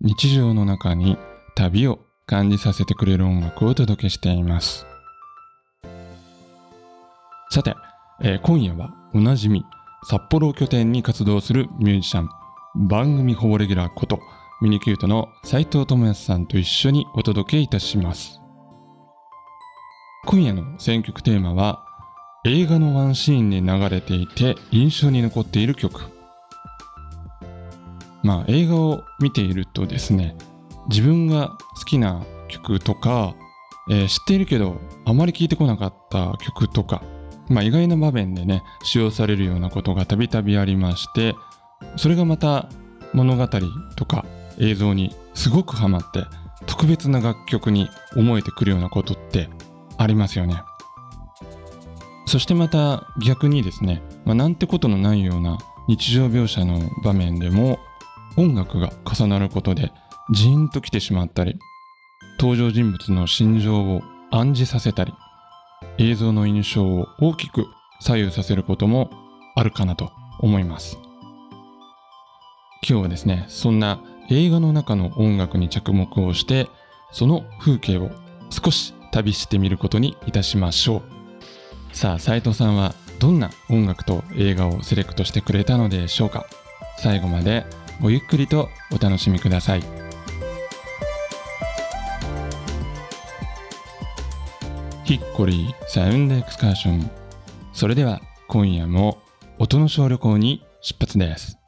日常の中に旅を感じさせてくれる音楽をお届けしています。さて、えー今夜はおなじみ札幌を拠点に活動するミュージシャン、番組ほぼレギュラーことミニキュートの斉藤智康さんと一緒にお届けいたします。今夜の選曲テーマは映画のワンシーンで流れていて印象に残っている曲まあ映画を見ているとですね自分が好きな曲とか、えー知っているけどあまり聴いてこなかった曲とかまあ意外な場面でね使用されるようなことがたびたびありましてそれがまた物語とか映像にすごくハマって特別な楽曲に思えてくるようなことってありますよね。そしてまた逆にですね、まあ、なんてことのないような日常描写の場面でも音楽が重なることでジーンと来てしまったり登場人物の心情を暗示させたり映像の印象を大きく左右させることもあるかなと思います。今日はですねそんな映画の中の音楽に着目をしてその風景を少し旅してみることにいたしましょう。さあ斉藤さんはどんな音楽と映画をセレクトしてくれたのでしょうか？最後までごゆっくりとお楽しみください。ヒッコリーサウンドエクスカーション。それでは今夜も音の小旅行に出発です。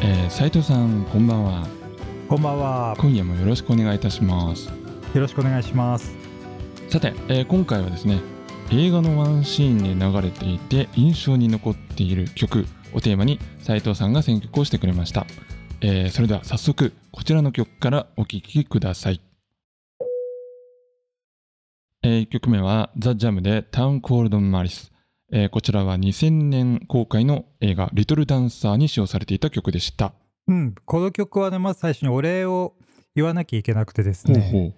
えー斉藤さんこんばんは。こんばんは。今夜もよろしくお願いいたします。よろしくお願いします。さて、えー今回はですね映画のワンシーンで流れていて印象に残っている曲をテーマに斉藤さんが選曲をしてくれました、えーそれでは早速こちらの曲からお聴きください、え1曲目はザ・ジャムでタウン・コールド・マリス、えーこちらは2000年公開の映画「リトル・ダンサー」に使用されていた曲でしたうん、この曲はね、まず最初にお礼を言わなきゃいけなくてですね。ほうほう。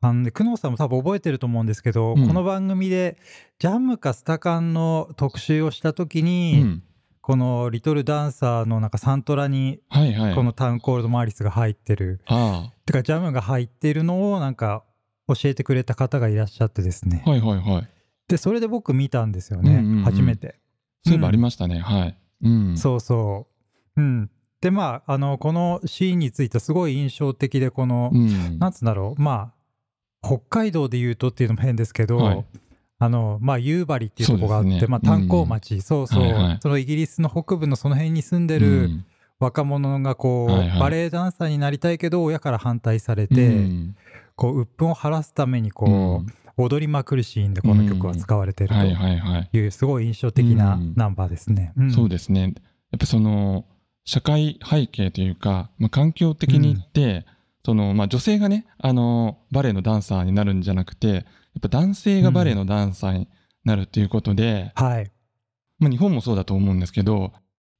あのね、久能さんも多分覚えてると思うんですけど、うん。この番組でジャムかスタカンの特集をした時うに、ん、このリトルダンサーのなんかサントラにはいはい。このタウンコールドマリスが入ってる、あてかジャムが入ってるのをなんか教えてくれた方がいらっしゃってですね。あはいはいはい。で、それで僕見たんですよね、うんうんうん。初めて。そういえばありましたね、はい、うん、そうそう。うん。で、まあ、あの、このシーンについてはすごい印象的で、この、うん。なんつうんだろう、まあ、北海道で言うとっていうのも変ですけど、はい。あの、まあ、夕張っていうとこがあって、ね。まあ、炭鉱町、そうそう、はいはい。そのイギリスの北部のその辺に住んでうるん。若者がこう、はいはい。バレエダンサーになりたいけど、親から反対されて、うん。こう、鬱憤を晴らすためにこう、うん。踊りまくるシーンでこの曲は使われてるとはいはいはい、いう、すごい印象的なうん。ナンバーですね。ん。そうですね。やっぱその社会背景というか、まあ、環境的に言って、そのまあ、女性がねあのバレエのダンサーになるんじゃなくてやっぱ男性がバレエのダンサーになるっていうことで、はい。まあ、日本もそうだと思うんですけど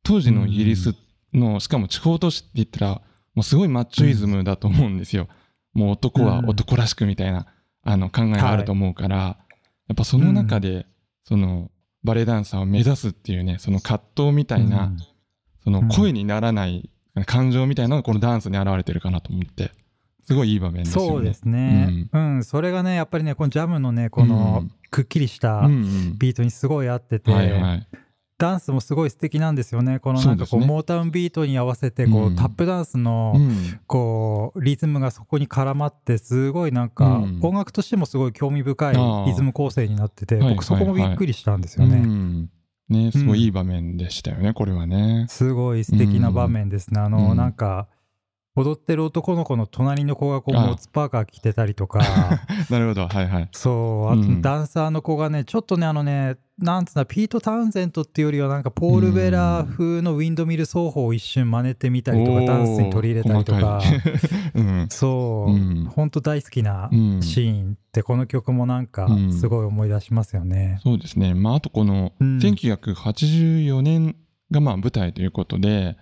当時のイギリスの、しかも地方都市って言ったらもうすごいマッチョイズムだと思うんですよ。もう男は男らしくみたいな、あの考えがあると思うから、やっぱその中で、そのバレエダンサーを目指すっていうねその葛藤みたいな、うんその声にならない感情みたいなのがこのダンスに現れてるかなと思って。すごいいい場面ですよね。そうですね。うん、それがね、やっぱりね、このジャムのね、このうん。くっきりしたうんうん。ビートにすごい合ってて、はいはい。ダンスもすごい素敵なんですよね。このなんかこう、ね。モータウンビートに合わせて、こう、うん。タップダンスの、うん。こう、リズムがそこに絡まって、すごいなんか、うん。音楽としてもすごい興味深いリズム構成になってて、はい僕そこもびっくりしたんですようね。んねすごいいい場面でしたよね、これはね。すごい素敵な場面ですね。あの、うんなんか、踊ってる男の子の隣の子がこうあモツパーカー着てたりとか。なるほど。はいはい。そう。あとうん。ダンサーの子がねちょっとねあのねなんつうんだピート・タウンゼントっていうよりはなんかポール・ベラー風のウィンドミル奏法を一瞬真似てみたりとかダンスに取り入れたりとか。うん。そう、うん。ほんと大好きなうんシーンってこの曲もなんかうん。すごい思い出しますよね。そうですね。まああとこのうん。1984年がまあ舞台ということで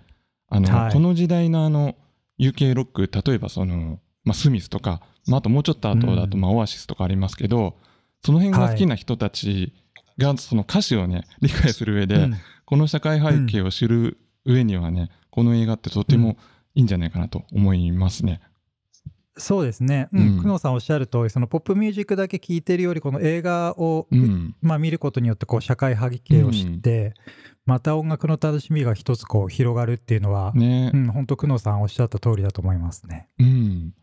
あの、はい。この時代のあの UK ロック例えばその、まあ、スミスとか、まあ、あともうちょっと後だと、うん。まあ、オアシスとかありますけどその辺が好きな人たちがその歌詞をね理解する上で、うん。この社会背景を知る上にはね、この映画ってとてもいいんじゃないかなと思いますね。そうですね、ううん。ん、久能さんおっしゃる通りそのポップミュージックだけ聴いてるよりこの映画を、うん、まあ、見ることによってこう社会背景を知って、また音楽の楽しみが一つこう広がるっていうのは、ね。う、ん、本当久能さんおっしゃった通りだと思いますね。うん。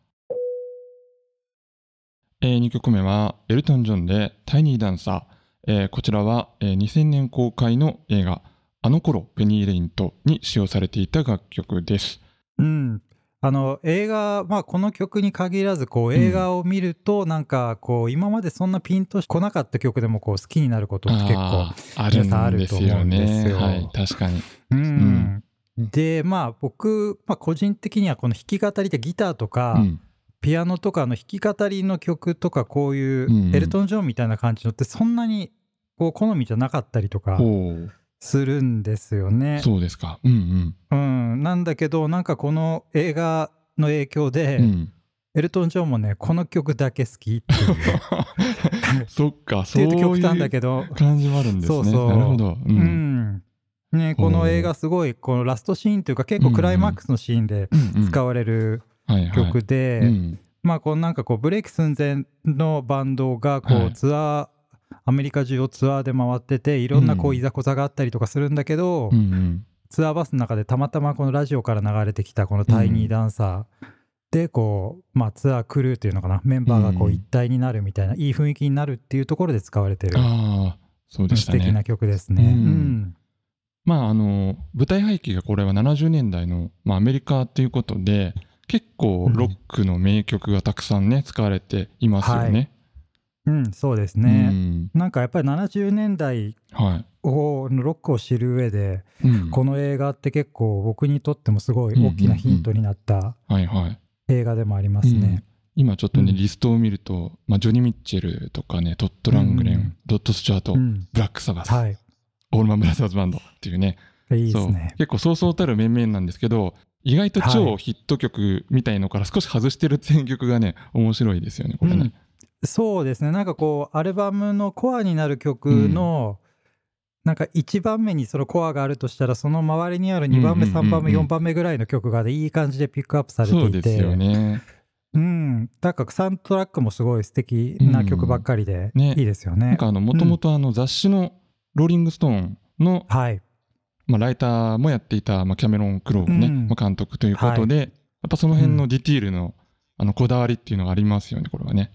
えー、2曲目はエルトン・ジョンで「タイニーダンサー」えーこちらは、えー2000年公開の映画「あの頃ペニー・レイント」に使用されていた楽曲です。うんあの映画、まあ、この曲に限らずこう映画を見るとなんかこう今までそんなピンとこなかった曲でもこう好きになることって結構あーあるんですよね。皆さんあると思うんですよ。はい、確かに。うん、でまあ僕、まあ、個人的にはこの弾き語りでギターとか、うん、ピアノとかの弾き語りの曲とかこういうんううん。エルトン・ジョンみたいな感じのってそんなにこう好みじゃなかったりとかほうするんですよね。そうですか。うんうん、なんだけどなんかこの映画の影響で、うん。うん、エルトン・ジョンもねこの曲だけ好きっていう そっか、っそういう極端だけど感じもあるんですね。そうそうなるほど。う。うんんね、この映画すごいこのラストシーンというか結構クライマックスのシーンでうんうん使われる曲で、うんまあこうなんかこうブレイク寸前のバンドがこはいうツアー、アメリカ中をツアーで回ってていろんなこううん。いざこざがあったりとかするんだけど、うんうん。ツアーバスの中でたまたまこのラジオから流れてきたこのタイニーダンサーでこう、まあ、ツアークルーというのかな。メンバーがこううん一体になるみたいな、いい雰囲気になるっていうところで使われてるああ、そうでしたね。素敵な曲ですね。うん。うん。まあ、あの、舞台背景がこれは70年代の、まあ、アメリカということで、結構ロックの名曲がたくさんね、使われていますよね。うん、そうですうね。ん。なんかやっぱり70年代はい。をロックを知る上で、うんこの映画って結構僕にとってもすごい大きなヒントになったはいはい。映画でもありますね。今ちょっとね、うんリストを見ると、まあ、ジョニー・ミッチェルとかね、トッド・ラングレン、うんドット・スチュアート、うんブラック・サバス、はい。オールマン・ブラザーズ・バンドっていうね、いいですね。結構そうそうたる面々なんですけど意外と超ヒット曲みたいのから少し外してる選曲がね面白いですよねこれね。そうですね。なんかこう、アルバムのコアになる曲の、なんか1番目にそのコアがあるとしたら、その周りにある2番目、うんうんうんうん3番目、4番目ぐらいの曲がねいい感じでピックアップされてそういて。ですよね。うん。だからサウンドトラックもすごい素敵な曲ばっかりで、うんねいいですよね。なんかあのもともとあの雑誌の「ローリング・ストーンの」はい。まあ、ライターもやっていた、まあ、キャメロン・クローね、うんまあ監督ということで、やっぱその辺のディティールのあのこだわりっていうのがありますよねこれはね。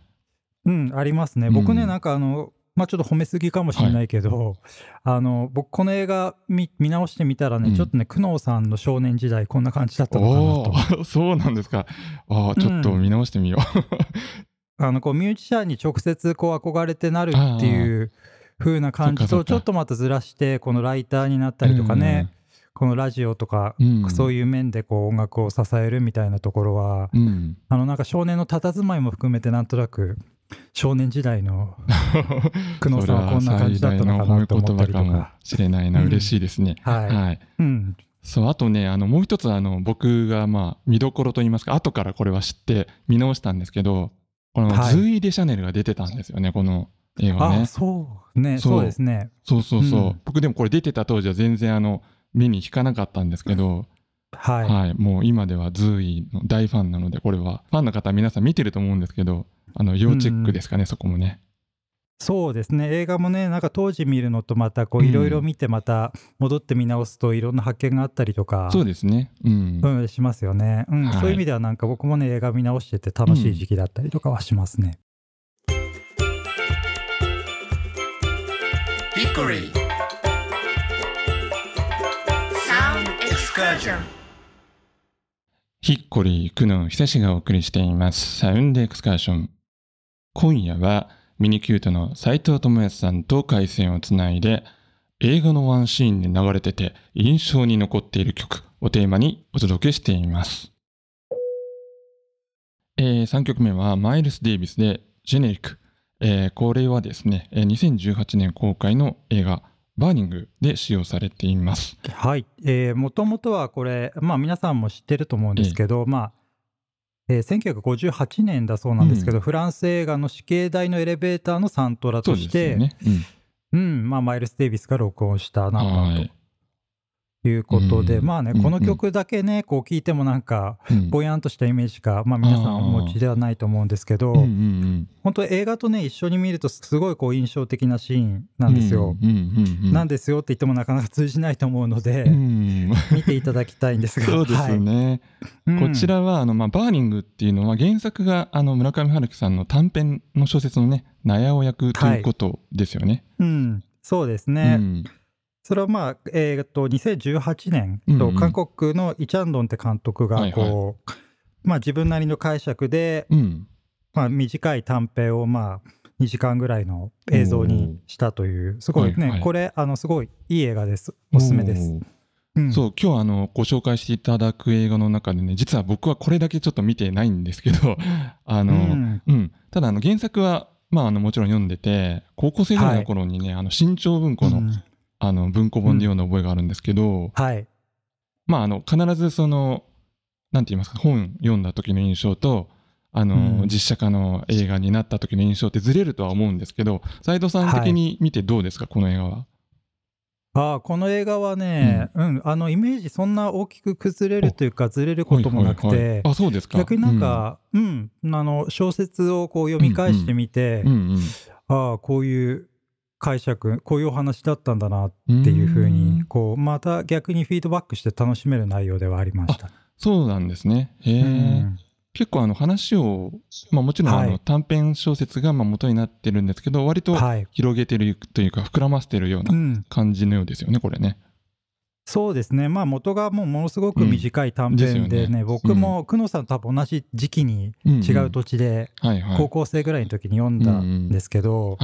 うん、ありますね。うん。僕ね、なんかあの、まあちょっと褒めすぎかもしれないけど、あの、僕この映画見見直してみたらね、うん。ちょっとね、久能さんの少年時代こんな感じだったのかなおと。お そうなんですか。ああちょっと見直してみよう。あの、こうミュージシャンに直接こう憧れてなるっていう風な感じと、ちょっとまたずらして、このライターになったりとかね、このラジオとか、うん。そういう面でこう音楽を支えるみたいなところは、うん、あのなんか少年の佇まいも含めてなんとなく少年時代の 久能さんはこんな感じだったのかなと思ったりとそれは最大の褒め言葉かもか。しれないな、うん嬉しいですね。はい。はい。うん。そう、あとね、あの、もう一つ、あの、僕が、まあ、見どころと言いますか、後からこれは知って見直したんですけど、この、はいズーイ・デ・シャネルが出てたんですよね、この映画ねあ、。そうね、そうそうですね。そうそうそう。うん僕でもこれ出てた当時は全然、あの、目に引かなかったんですけど、はい。はい、もう今ではズーイの大ファンなので、これは、ファンの方は皆さん見てると思うんですけど、あの、要チェックですかね、そこもね。そうですね。映画もね、なんか当時見るのとまたこううんいろいろ見てまた戻って見直すといろんな発見があったりとか、そうですね。うん。うん、しますよね、うんはいそういう意味ではなんか僕もね、映画見直してて楽しい時期だったりとかはしますね。ヒッコリー、クノン、久しがお送りしています。サウンドエクスカーション。今夜は、ミニキュートの斉藤智康さんと回線をつないで、映画のワンシーンで流れてて印象に残っている曲をテーマにお届けしています。えー、3曲目はマイルス・デイビスで Générique。えーこれはですね、えー2018年公開の映画バーニングで使用されています。はい。えー、もともとはこれ、まあ皆さんも知ってると思うんですけど、まあ、えー1958年だそうなんですけど、フランス映画の死刑台のエレベーターのサントラとして。うん。うん、まあマイルス・デイビスが録音したナンバーはい。ということで、うん。まあね、うんこの曲だけね、こう聞いてもなんか、うん。ぼやんとしたイメージしか、まあ皆さんお持ちではないと思うんですけど、本当映画とね、一緒に見るとすごいこう印象的なシーンうなんですよ。なんですよって言ってもなかなか通じないと思うので、うん。見ていただきたいんですが。そうですね。はい。こち、らはあの、まあ、バーニングっていうのは原作があの村上春樹さんの短編の小説のね納屋を役ということですよね。うんうん。そうですね。うんそれはまあ、えーっと、2018年と、韓国のイ・チャンドンって監督が、はいこう、まあ自分なりの解釈で、うん。まあ短い短編をまあ2時間ぐらいの映像にしたという、すごいね、はいはい。これ、あの、すごいいい映画です。おすすめです。うん。そう今日あのご紹介していただく映画の中でね実は僕はこれだけちょっと見てないんですけど あの、うん。うん、ただあの原作は、まあ、あのもちろん読んでて高校生ぐらいの頃にね、あの新潮文庫の,、うんあの文庫本で読んだ覚えがあるんですけど、はい。まあ、あの必ずそのなんて言いますか本読んだ時の印象とあの、うん。実写化の映画になった時の印象ってずれるとは思うんですけど斉藤さん的に見てどうですか、この映画は？ああ、この映画はね、うん、あの、イメージそんな大きく崩れるというか、ずれることもなくはいはいはい。て、あそうですか。逆になん、か、うん、あの、小説をこう読み返してみて、うんうんああ、こういう解釈、こういうお話だったんだなっうん、ていうふううにん、こう、また逆にフィードバックして楽しめる内容ではありました。そうなんですね。へえ、うん結構あの話を、まあ、もちろんあのはい短編小説がまあ元になってるんですけど割とはい。広げてるというか膨らませてるようう。なん感じのようですよねこれね。そうですね。まあ元がもうものすごく短い短編ですよでね、ね僕も久野さんと多分同じ時期に違う土地で、高校生ぐらいの時に読んだんですけど。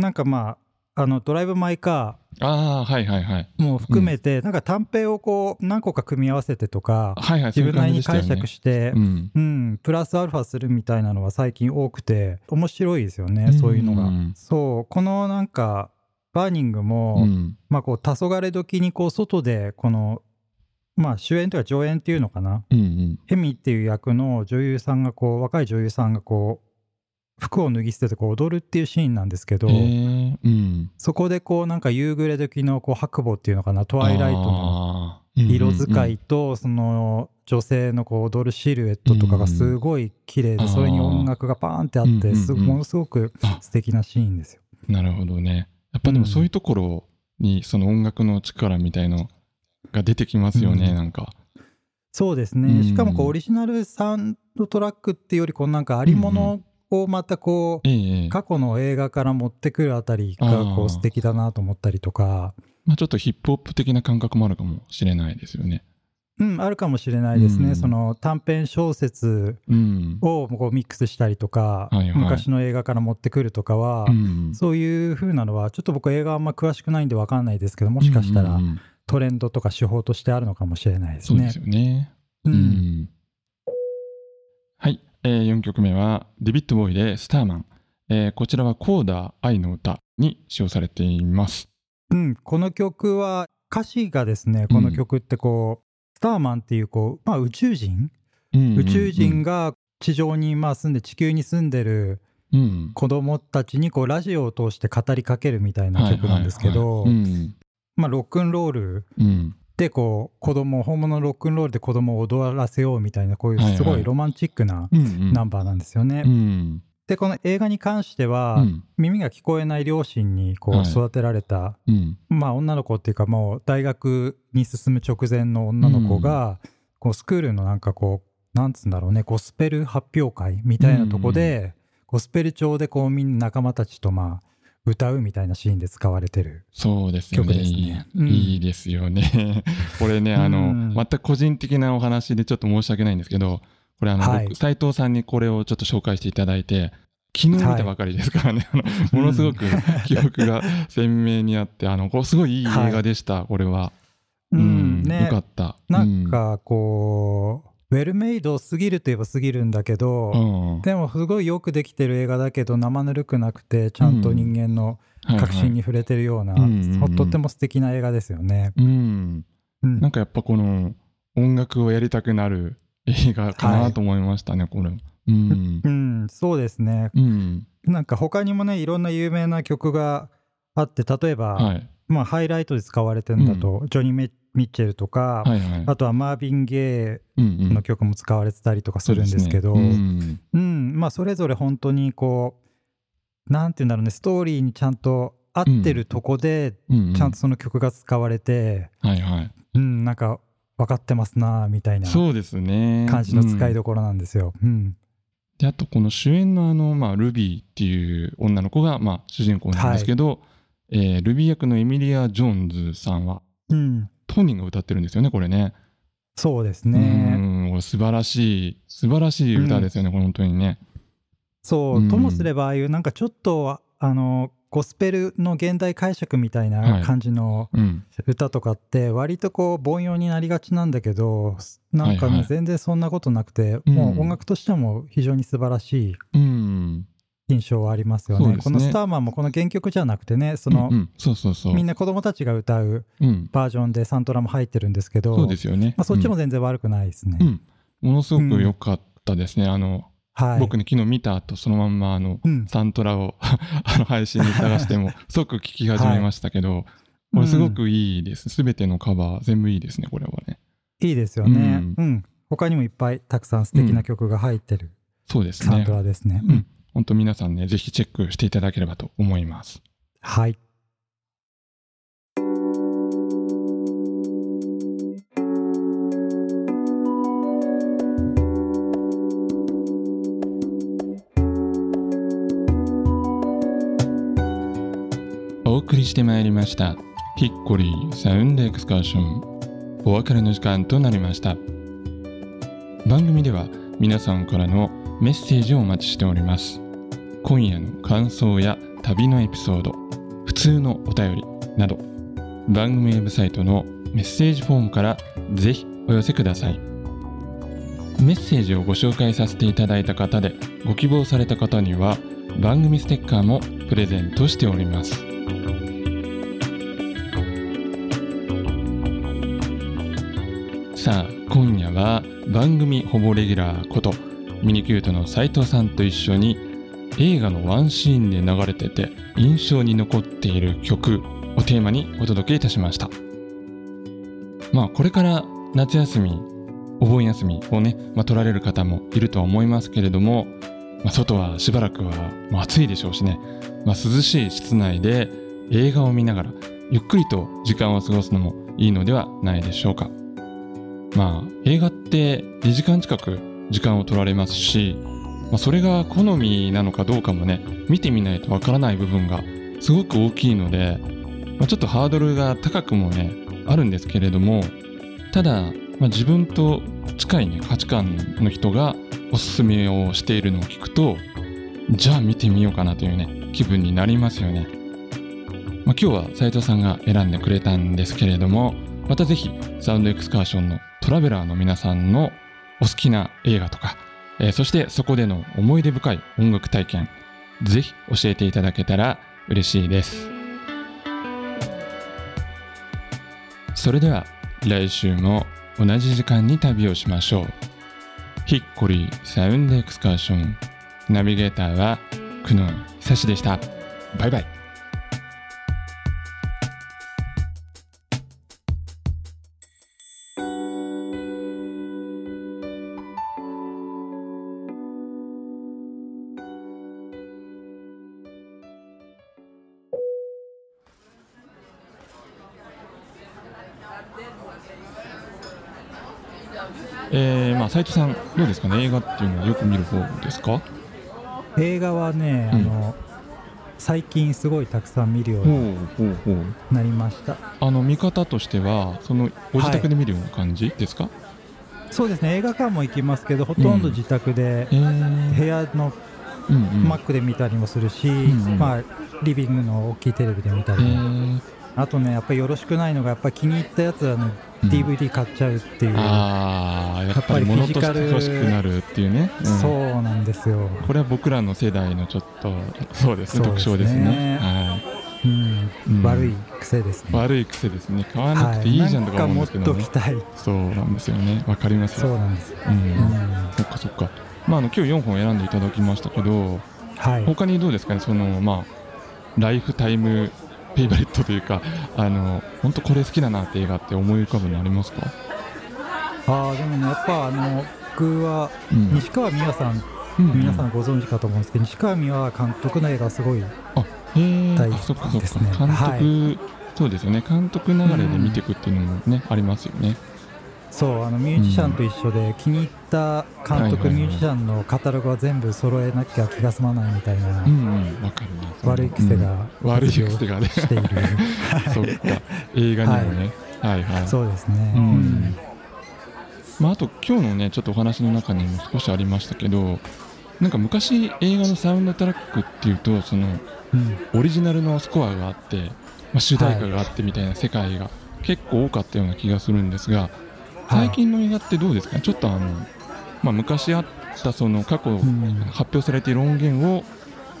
なんかまあ、あの、ドライブ・マイ・カああはいはいはい。ーも含めて、なんか短編をこう、何個か組み合わせてとか、はいはい自分なりに解釈してうん、プラスアルファするみたいなのは最近多くて、面白いですよね、うん。そういうのが。うん。そう、このなんか、バーニングうも、んうん。まあこう、黄昏時にこう、外で、この、まあ主演というか上演っていうのかな。うんうん。ヘミっていう役の女優さんがこう、若い女優さんがこう、服を脱ぎ捨ててこう踊るっていうシーンなんですけど、へえうん。そこでこうなんか夕暮れ時のこう白母っていうのかなトワイライトの色使いとその女性のこう踊るシルエットとかがすごい綺麗うんうんでそれに音楽がパーンってあってすものすごくあ素敵なシーンですよ。なるほどね。やっぱでもそういうところにその音楽の力みたいのが出てきますよね、うん。なんか。そうですうん。ねしかもこうオリジナルサウンドトラックっていうよりこうなんかありものをまたこう過去の映画から持ってくるあたりがこう素敵だなと思ったりとか。まあ、ちょっとヒップホップ的な感覚もあるかもしれないですよね。うん、あるかもしれないですね、うんその短編小説うん。をこうミックスしたりとか、はいはい昔の映画から持ってくるとかは、うんそういう風なのは、ちょっと僕、映画あんま詳しくないんで分かんないですけど、もしかしたらうんうんうんトレンドとか手法としてあるのかもしれないですねそうです。よね。ううんん。はい、えー、4曲目はデビッド・ボーイで「スターマン」えーこちらはコーダー愛の歌に使用されています。うんこの曲は、歌詞がですね、この曲ってこう、スターマンっていうこう、まあ、宇宙人、宇宙人が地上にまあ住んで、地球に住んでるうん。子供たちにこうラジオを通して語りかけるみたいな曲なんですけど、まあ、ロックンロールうんでこう子供本物のロックンロールで子供を踊らせようみたいなこういうすごいロマンチックなナンバーなんですよね。うん。でこの映画に関しては、うん。耳が聞こえない両親にこうはい。育てられた、うん。まあ女の子っていうかもう大学に進む直前の女の子が、こうスクールのなんかこうなんつうんだろうねゴスペル発表会みたいなとこで、ゴスペル調でこうみんな仲間たちとまあ歌うみたいなシーンで使われてるそうですよね。曲ですね。いいいいですよね。これね、あの、うん。全く個人的なお話でちょっと申し訳ないんですけど、これあの、はい。僕斉藤さんにこれをちょっと紹介していただいて、昨日見たばかりですからね、あのものすごく記憶が鮮明にあって、あの、これすごいいい映画でした、これは。うん。ね。よかった。なんかこう、ウェルメイドすぎるといえばすぎるんだけど、うん、うんでもすごいよくできてる映画だけど生ぬるくなくてちゃんと人間の革新に触れてるような、とっても素敵な映画ですよね。うん。うんなんかやっぱこの音楽をやりたくなる映画かなと思いましたね、これ。うん。うん、そうですね。うん。なんか他にもねいろんな有名な曲があって例えば、はい。まあ、ハイライトで使われてるんだと、ジョニー・メミッチェルとか、はいはい。あとはマービン・ゲイの曲も使われてたりとかするんですけど、そうん。まあ、それぞれ本当にこうなんて言うんだろうねストーリーにちゃんと合ってるとこで、ちゃんとその曲が使われて、はいはい。うん、なんか分かってますなみたいなそうですね。感じの使いうんどころなんですよ。うん。であとこの主演のあの、まあ、ルビーっていう女の子が、まあ、主人公なんですけど、えールビー役のエミリア・ジョーンズさんはうん、当人が歌ってるんですよねこれね。そうですうね。ん素晴らしい素晴らしい歌ですよね、これ本当にね。そう、うんともすればああいうなんかちょっとあのゴスペルの現代解釈みたいな感じのうん。歌とかって割とこう凡庸になりがちなんだけどなんかね、全然そんなことなくて、うんもう音楽としても非常に素晴らしいうん。印象はありますよね。ねこの「スターマン」もこの原曲じゃなくてねその、うんうんそうそうそう。みんな子供たちが歌ううん。バージョンでサントラも入ってるんですけどそうですよね。まあ、そっちも全然悪くないですね。うん、うんものすごく良かったですね。あの、はい、僕ね、昨日見た後、そのまんま、あの、うんサントラを あの配信に探しても 即聞き始めましたけど、これすごくいいです。すべ、てのカバー全部いいですね、これはね。いいですよね。ううんん、他にもいっぱいたくさん素敵な曲が入ってるそうですねサント。ラですね。うん。本当皆さんね、ぜひチェックしていただければと思います。はい。お送りしてまいりました。ヒッコリーサウンドエクスカーション。お別れの時間となりました。番組では皆さんからのメッセージをお待ちしております。今夜の感想や旅のエピソード、普通のお便りなど、番組ウェブサイトのメッセージフォームからぜひお寄せください。メッセージをご紹介させていただいた方でご希望された方には番組ステッカーもプレゼントしております。さあ今夜は番組ほぼレギュラーことミニキュートの斉藤さんと一緒に映画のワンシーンで流れてて印象に残っている曲をテーマにお届けいたしました。まあこれから夏休みお盆休みをね、まあ、取られる方もいるとは思いますけれども、まあ、外はしばらくは、暑いでしょうしね、まあ、涼しい室内で映画を見ながらゆっくりと時間を過ごすのもいいのではないでしょうか。まあ映画って2時間近く時間を取られますし、まあ、それが好みなのかどうかもね見てみないとわからない部分がすごく大きいので、まあ、ちょっとハードルが高くもねあるんですけれどもただ、まあ、自分と近い、ね、価値観の人がおすすめをしているのを聞くとじゃあ見てみようかなというね気分になりますよね。まあ、今日は斉藤さんが選んでくれたんですけれどもまたぜひサウンドエクスカーションのトラベラーの皆さんのお好きな映画とか、えーそしてそこでの思い出深い音楽体験ぜひ教えていただけたら嬉しいです。それでは来週も同じ時間に旅をしましょう。ヒッコリーサウンドエクスカーション。ナビゲーターは久野久志でした。バイバイ。えー、まあ斉藤さんどうですかね？映画っていうのはよく見る方ですか？映画はね、うん。あの最近すごいたくさん見るようになりました。あの見方としてはそのご自宅で見るような感じですか、はい、そうですね。映画館も行きますけどほとんど自宅で、部屋のマックで見たりもするし、うんうん、まあ、リビングの大きいテレビで見たりもあとねやっぱりよろしくないのがやっぱり気に入ったやつはね DVD 買っちゃうっていう、ああやっぱりフィジカル欲しくなるっていうね、うん、そうなんですよ。これは僕らの世代のちょっとそうですね特徴ですね。はい。うん、うん、悪い癖ですね。悪い癖ですね。買わなくていいじゃんとか思うんですけど、ね、そうなんですよね。わかりますそうなんですうん、うん、そっかそっか。まああの今日4本選んでいただきましたけど、はい、他にどうですかね？そのまあライフタイムフェイバリットというかあの本当これ好きだなって映画って思い浮かぶのありますか？あでもねやっぱあの僕は西川美和さん、うん、皆さんご存知かと思うんですけど、西川美和監督の映画すごい大好きですね。監督、はい、そうですよね。監督流れで見ていくっていうのもね、うん、ありますよね。そうあのミュージシャンと一緒で気に入った監督、ミュージシャンのカタログは全部揃えなきゃ気が済まないみたいな、悪い癖が、悪い癖がね。している。そっか。映画にもね、はい、はい。はいそうですね、うん。まあ、あと今日のねちょっとお話の中にも少しありましたけどなんか昔映画のサウンドトラックっていうとその、うん、オリジナルのスコアがあって、まあ、主題歌があってみたいな世界が結構多かったような気がするんですが、最近の映画ってどうですか、ね、ちょっとあの、まあ、昔あったその過去発表されている音源を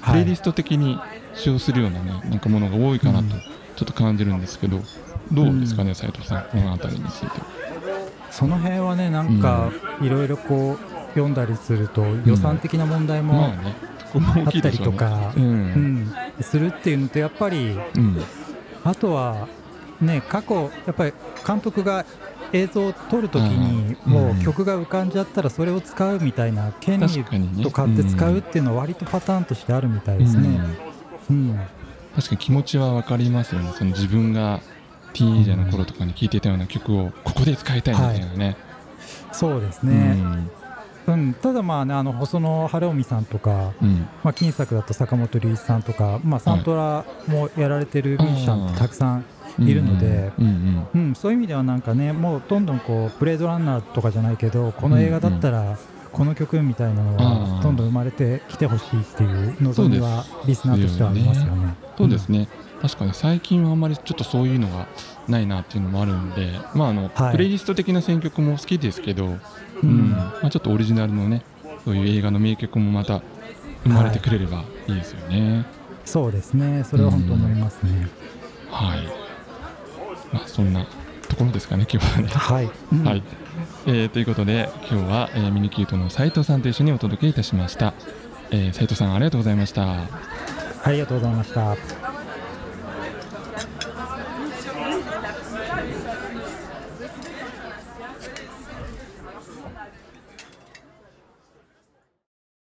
プレイリスト的に使用するような,、ね、なんかものが多いかなとちょっと感じるんですけどどうですかね斉藤さんこの辺りについて。その辺はねなんかいろいろこう読んだりすると予算的な問題もあったりとかするっていうのとやっぱりあとはね過去やっぱり監督が映像を撮るときにもう曲が浮かんじゃったらそれを使うみたいな権利と買って使うっていうのは割とパターンとしてあるみたいですね。うん、確かに気持ちは分かりますよね。その自分がティーンエイジャーの頃とかに聴いていたような曲をここで使いたいみたいなね、はい、そうですね、うん、ただまあねあの細野晴臣さんとか、うん、まあ、金作だと坂本龍一さんとか、まあ、サントラもやられてるミュージシャンたくさんいるので、うんそういう意味ではなんかねもうどんどんこうブレードランナーとかじゃないけどこの映画だったらこの曲みたいなのはどんどん生まれてきてほしいっていう望みはリスナーとしてはありますよね。そうですね、確かに最近はあんまりちょっとそういうのがないなっていうのもあるんで、まああの、はい、プレイリスト的な選曲も好きですけど、うん、まあ、ちょっとオリジナルのねそういう映画の名曲もまた生まれてくれればいいですよね。はい、そうですね。それは本当思いますね。はいまあ、そんなところですかね、今日はね。はい、うん、はいえー、ということで、今日は、えー、ミニキュートの斉藤さんと一緒にお届けいたしました。えー、斉藤さん、ありがとうございました。ありがとうございました。